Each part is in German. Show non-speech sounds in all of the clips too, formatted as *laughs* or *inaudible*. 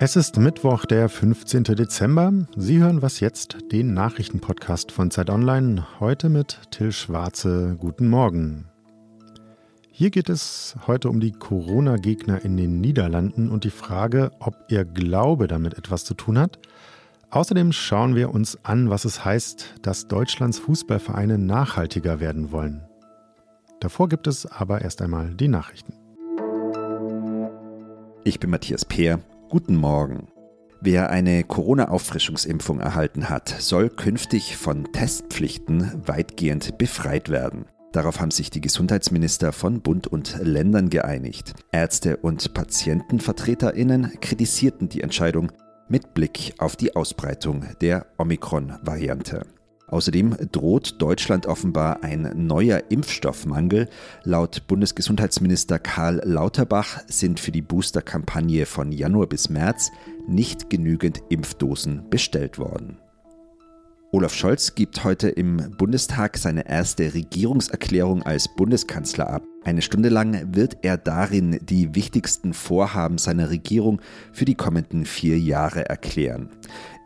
Es ist Mittwoch, der 15. Dezember. Sie hören was jetzt, den Nachrichtenpodcast von Zeit Online. Heute mit Till Schwarze. Guten Morgen. Hier geht es heute um die Corona-Gegner in den Niederlanden und die Frage, ob ihr Glaube damit etwas zu tun hat. Außerdem schauen wir uns an, was es heißt, dass Deutschlands Fußballvereine nachhaltiger werden wollen. Davor gibt es aber erst einmal die Nachrichten. Ich bin Matthias Peer. Guten Morgen. Wer eine Corona-Auffrischungsimpfung erhalten hat, soll künftig von Testpflichten weitgehend befreit werden. Darauf haben sich die Gesundheitsminister von Bund und Ländern geeinigt. Ärzte und Patientenvertreterinnen kritisierten die Entscheidung mit Blick auf die Ausbreitung der Omikron-Variante. Außerdem droht Deutschland offenbar ein neuer Impfstoffmangel. Laut Bundesgesundheitsminister Karl Lauterbach sind für die Booster-Kampagne von Januar bis März nicht genügend Impfdosen bestellt worden. Olaf Scholz gibt heute im Bundestag seine erste Regierungserklärung als Bundeskanzler ab. Eine Stunde lang wird er darin die wichtigsten Vorhaben seiner Regierung für die kommenden vier Jahre erklären.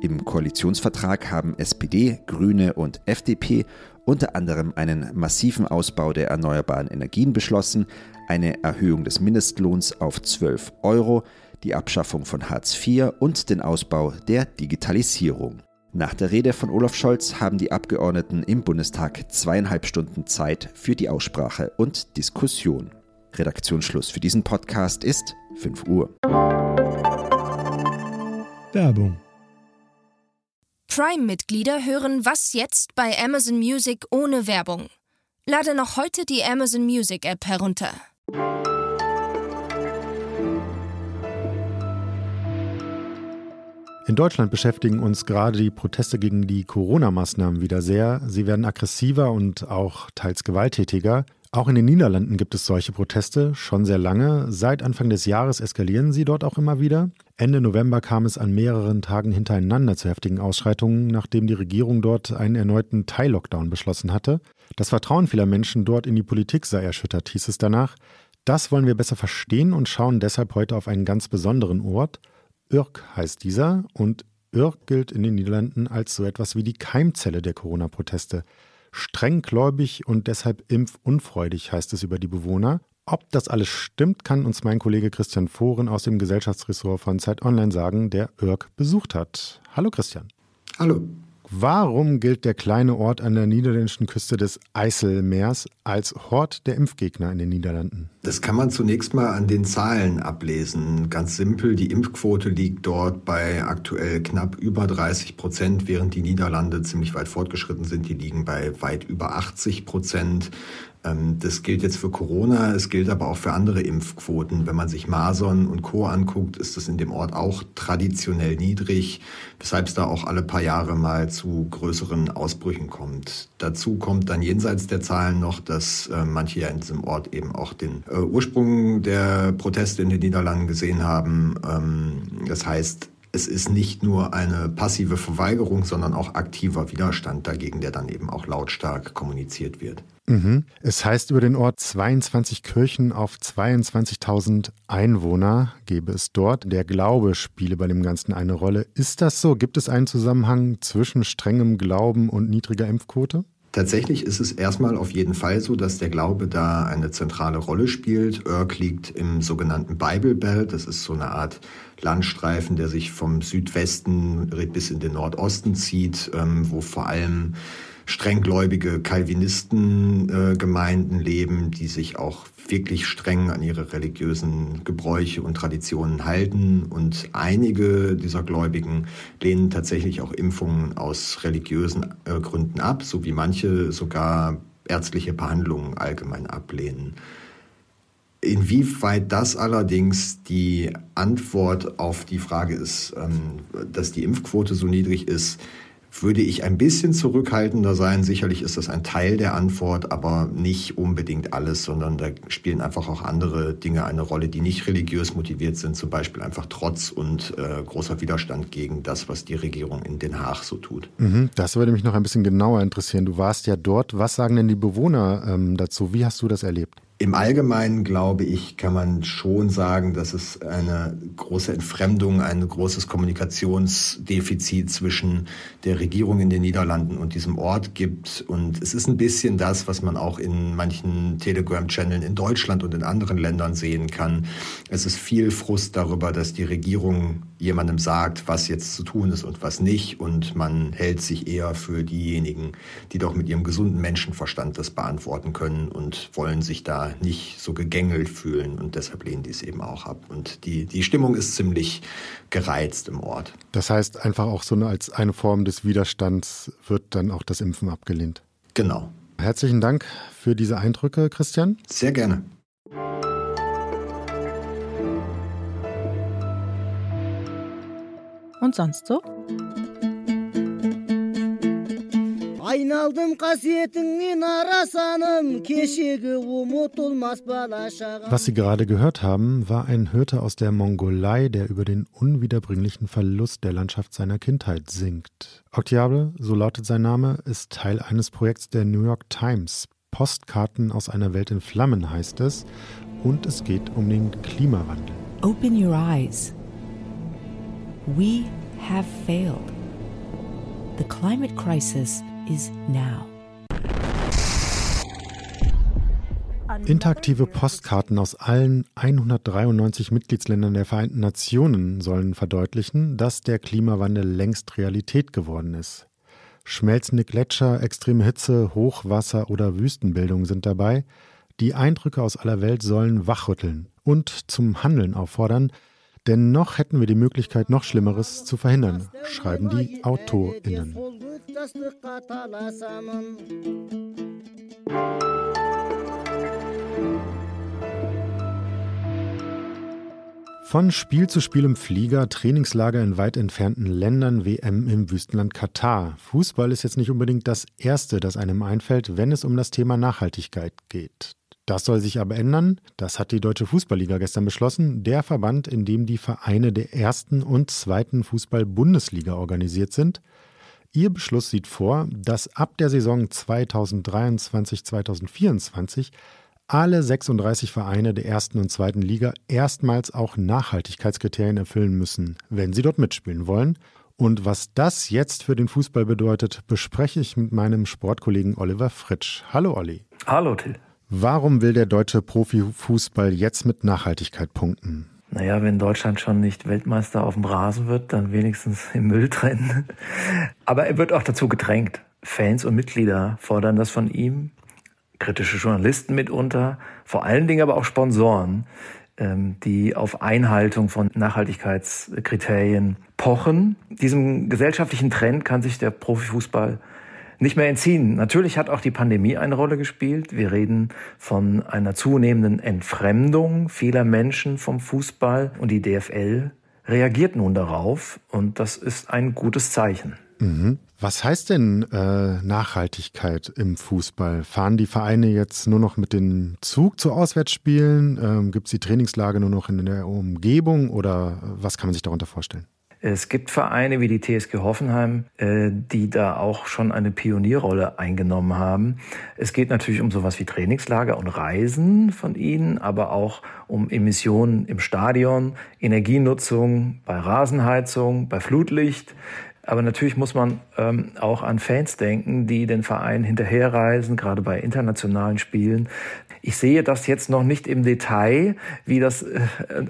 Im Koalitionsvertrag haben SPD, Grüne und FDP unter anderem einen massiven Ausbau der erneuerbaren Energien beschlossen, eine Erhöhung des Mindestlohns auf 12 Euro, die Abschaffung von Hartz IV und den Ausbau der Digitalisierung. Nach der Rede von Olaf Scholz haben die Abgeordneten im Bundestag zweieinhalb Stunden Zeit für die Aussprache und Diskussion. Redaktionsschluss für diesen Podcast ist 5 Uhr. Werbung. Prime-Mitglieder hören Was jetzt bei Amazon Music ohne Werbung. Lade noch heute die Amazon Music App herunter. In Deutschland beschäftigen uns gerade die Proteste gegen die Corona-Maßnahmen wieder sehr. Sie werden aggressiver und auch teils gewalttätiger. Auch in den Niederlanden gibt es solche Proteste schon sehr lange. Seit Anfang des Jahres eskalieren sie dort auch immer wieder. Ende November kam es an mehreren Tagen hintereinander zu heftigen Ausschreitungen, nachdem die Regierung dort einen erneuten Teil-Lockdown beschlossen hatte. Das Vertrauen vieler Menschen dort in die Politik sei erschüttert, hieß es danach. Das wollen wir besser verstehen und schauen deshalb heute auf einen ganz besonderen Ort. Urk heißt dieser und Urk gilt in den Niederlanden als so etwas wie die Keimzelle der Corona-Proteste. Strenggläubig und deshalb impfunfreudig heißt es über die Bewohner. Ob das alles stimmt, kann uns mein Kollege Christian Fohren aus dem Gesellschaftsressort von Zeit Online sagen, der Irk besucht hat. Hallo Christian. Hallo. Warum gilt der kleine Ort an der niederländischen Küste des Eiselmeers als Hort der Impfgegner in den Niederlanden? Das kann man zunächst mal an den Zahlen ablesen. Ganz simpel, die Impfquote liegt dort bei aktuell knapp über 30 Prozent, während die Niederlande ziemlich weit fortgeschritten sind. Die liegen bei weit über 80 Prozent. Ähm, das gilt jetzt für Corona, es gilt aber auch für andere Impfquoten. Wenn man sich Masern und Co. anguckt, ist das in dem Ort auch traditionell niedrig, weshalb es da auch alle paar Jahre mal zu größeren Ausbrüchen kommt. Dazu kommt dann jenseits der Zahlen noch, dass äh, manche ja in diesem Ort eben auch den äh, Ursprung der Proteste in den Niederlanden gesehen haben. Ähm, das heißt, es ist nicht nur eine passive Verweigerung, sondern auch aktiver Widerstand dagegen, der dann eben auch lautstark kommuniziert wird. Mhm. Es heißt über den Ort 22 Kirchen auf 22.000 Einwohner gebe es dort. Der Glaube spiele bei dem Ganzen eine Rolle. Ist das so? Gibt es einen Zusammenhang zwischen strengem Glauben und niedriger Impfquote? Tatsächlich ist es erstmal auf jeden Fall so, dass der Glaube da eine zentrale Rolle spielt. Urk liegt im sogenannten Bible Belt. Das ist so eine Art Landstreifen, der sich vom Südwesten bis in den Nordosten zieht, ähm, wo vor allem strenggläubige Calvinistengemeinden äh, leben, die sich auch wirklich streng an ihre religiösen Gebräuche und Traditionen halten. Und einige dieser Gläubigen lehnen tatsächlich auch Impfungen aus religiösen äh, Gründen ab, so wie manche sogar ärztliche Behandlungen allgemein ablehnen. Inwieweit das allerdings die Antwort auf die Frage ist, ähm, dass die Impfquote so niedrig ist, würde ich ein bisschen zurückhaltender sein. Sicherlich ist das ein Teil der Antwort, aber nicht unbedingt alles, sondern da spielen einfach auch andere Dinge eine Rolle, die nicht religiös motiviert sind, zum Beispiel einfach Trotz und äh, großer Widerstand gegen das, was die Regierung in Den Haag so tut. Mhm, das würde mich noch ein bisschen genauer interessieren. Du warst ja dort. Was sagen denn die Bewohner ähm, dazu? Wie hast du das erlebt? Im Allgemeinen, glaube ich, kann man schon sagen, dass es eine große Entfremdung, ein großes Kommunikationsdefizit zwischen der Regierung in den Niederlanden und diesem Ort gibt. Und es ist ein bisschen das, was man auch in manchen Telegram-Channeln in Deutschland und in anderen Ländern sehen kann. Es ist viel Frust darüber, dass die Regierung jemandem sagt, was jetzt zu tun ist und was nicht. Und man hält sich eher für diejenigen, die doch mit ihrem gesunden Menschenverstand das beantworten können und wollen sich da nicht so gegängelt fühlen und deshalb lehnen die es eben auch ab. Und die, die Stimmung ist ziemlich gereizt im Ort. Das heißt einfach auch so eine, als eine Form des Widerstands wird dann auch das Impfen abgelehnt. Genau. Herzlichen Dank für diese Eindrücke, Christian. Sehr gerne. Und sonst so? Was Sie gerade gehört haben, war ein Hirte aus der Mongolei, der über den unwiederbringlichen Verlust der Landschaft seiner Kindheit singt. Octave, so lautet sein Name, ist Teil eines Projekts der New York Times. Postkarten aus einer Welt in Flammen heißt es, und es geht um den Klimawandel. Open your eyes. We have failed. The climate crisis is now. Interaktive Postkarten aus allen 193 Mitgliedsländern der Vereinten Nationen sollen verdeutlichen, dass der Klimawandel längst Realität geworden ist. Schmelzende Gletscher, extreme Hitze, Hochwasser oder Wüstenbildung sind dabei. Die Eindrücke aus aller Welt sollen wachrütteln und zum Handeln auffordern, denn noch hätten wir die Möglichkeit, noch Schlimmeres zu verhindern, schreiben die AutorInnen. Von Spiel zu Spiel im Flieger, Trainingslager in weit entfernten Ländern, WM im Wüstenland Katar. Fußball ist jetzt nicht unbedingt das Erste, das einem einfällt, wenn es um das Thema Nachhaltigkeit geht. Das soll sich aber ändern. Das hat die Deutsche Fußballliga gestern beschlossen. Der Verband, in dem die Vereine der ersten und zweiten Fußball-Bundesliga organisiert sind. Ihr Beschluss sieht vor, dass ab der Saison 2023-2024 alle 36 Vereine der ersten und zweiten Liga erstmals auch Nachhaltigkeitskriterien erfüllen müssen, wenn sie dort mitspielen wollen. Und was das jetzt für den Fußball bedeutet, bespreche ich mit meinem Sportkollegen Oliver Fritsch. Hallo Olli. Hallo Till. Warum will der deutsche Profifußball jetzt mit Nachhaltigkeit punkten? Naja, wenn Deutschland schon nicht Weltmeister auf dem Rasen wird, dann wenigstens im Müll trennen. Aber er wird auch dazu gedrängt. Fans und Mitglieder fordern das von ihm, kritische Journalisten mitunter, vor allen Dingen aber auch Sponsoren, ähm, die auf Einhaltung von Nachhaltigkeitskriterien pochen. Diesem gesellschaftlichen Trend kann sich der Profifußball nicht mehr entziehen. Natürlich hat auch die Pandemie eine Rolle gespielt. Wir reden von einer zunehmenden Entfremdung vieler Menschen vom Fußball und die DFL reagiert nun darauf und das ist ein gutes Zeichen. Mhm. Was heißt denn äh, Nachhaltigkeit im Fußball? Fahren die Vereine jetzt nur noch mit dem Zug zu Auswärtsspielen? Ähm, Gibt es die Trainingslage nur noch in der Umgebung oder was kann man sich darunter vorstellen? Es gibt Vereine wie die TSG Hoffenheim, äh, die da auch schon eine Pionierrolle eingenommen haben. Es geht natürlich um sowas wie Trainingslager und Reisen von ihnen, aber auch um Emissionen im Stadion, Energienutzung bei Rasenheizung, bei Flutlicht. Aber natürlich muss man ähm, auch an Fans denken, die den Verein hinterherreisen, gerade bei internationalen Spielen. Ich sehe das jetzt noch nicht im Detail, wie das äh,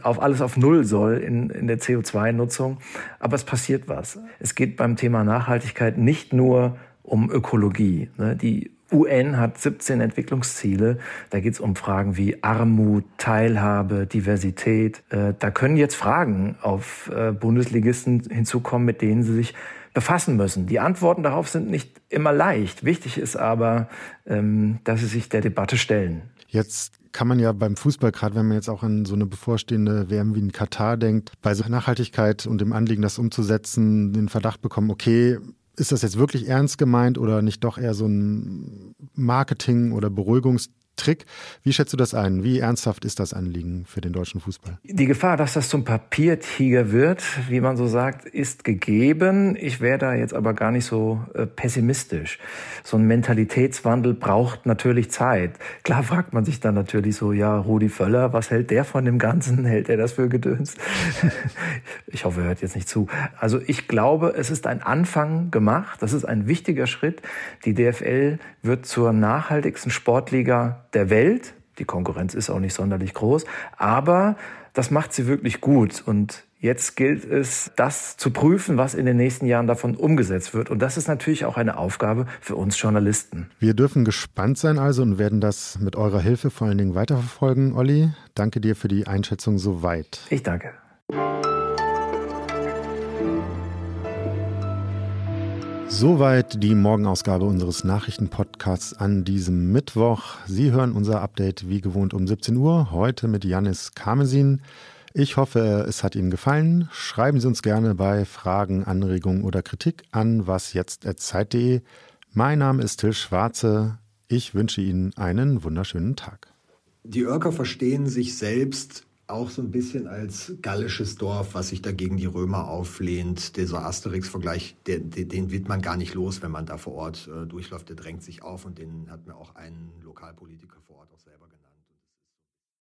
auf alles auf Null soll in, in der CO2-Nutzung. Aber es passiert was. Es geht beim Thema Nachhaltigkeit nicht nur um Ökologie. Ne? Die UN hat 17 Entwicklungsziele. Da geht es um Fragen wie Armut, Teilhabe, Diversität. Äh, da können jetzt Fragen auf äh, Bundesligisten hinzukommen, mit denen sie sich befassen müssen. Die Antworten darauf sind nicht immer leicht. Wichtig ist aber, ähm, dass sie sich der Debatte stellen. Jetzt kann man ja beim Fußball, gerade wenn man jetzt auch an so eine bevorstehende WM wie in Katar denkt, bei so Nachhaltigkeit und dem Anliegen, das umzusetzen, den Verdacht bekommen, okay, ist das jetzt wirklich ernst gemeint oder nicht doch eher so ein Marketing- oder Beruhigungstrick? Trick. Wie schätzt du das ein? Wie ernsthaft ist das Anliegen für den deutschen Fußball? Die Gefahr, dass das zum Papiertiger wird, wie man so sagt, ist gegeben. Ich wäre da jetzt aber gar nicht so äh, pessimistisch. So ein Mentalitätswandel braucht natürlich Zeit. Klar fragt man sich dann natürlich so, ja, Rudi Völler, was hält der von dem Ganzen? *laughs* Hält er das für Gedöns? *laughs* ich hoffe, er hört jetzt nicht zu. Also ich glaube, es ist ein Anfang gemacht. Das ist ein wichtiger Schritt. Die DFL wird zur nachhaltigsten Sportliga der Welt. Die Konkurrenz ist auch nicht sonderlich groß, aber das macht sie wirklich gut und Jetzt gilt es, das zu prüfen, was in den nächsten Jahren davon umgesetzt wird. Und das ist natürlich auch eine Aufgabe für uns Journalisten. Wir dürfen gespannt sein also und werden das mit eurer Hilfe vor allen Dingen weiterverfolgen. Olli, danke dir für die Einschätzung soweit. Ich danke. Soweit die Morgenausgabe unseres Nachrichtenpodcasts an diesem Mittwoch. Sie hören unser Update wie gewohnt um 17 Uhr, heute mit Janis Karmesin. Ich hoffe, es hat Ihnen gefallen. Schreiben Sie uns gerne bei Fragen, Anregungen oder Kritik an wasjetzt.zeit.de. Mein Name ist Till Schwarze. Ich wünsche Ihnen einen wunderschönen Tag. Die Örker verstehen sich selbst auch so ein bisschen als gallisches Dorf, was sich dagegen die Römer auflehnt. Dieser Asterix-Vergleich, den, den wird man gar nicht los, wenn man da vor Ort äh, durchläuft. Der drängt sich auf und den hat mir auch ein Lokalpolitiker vor Ort genannt.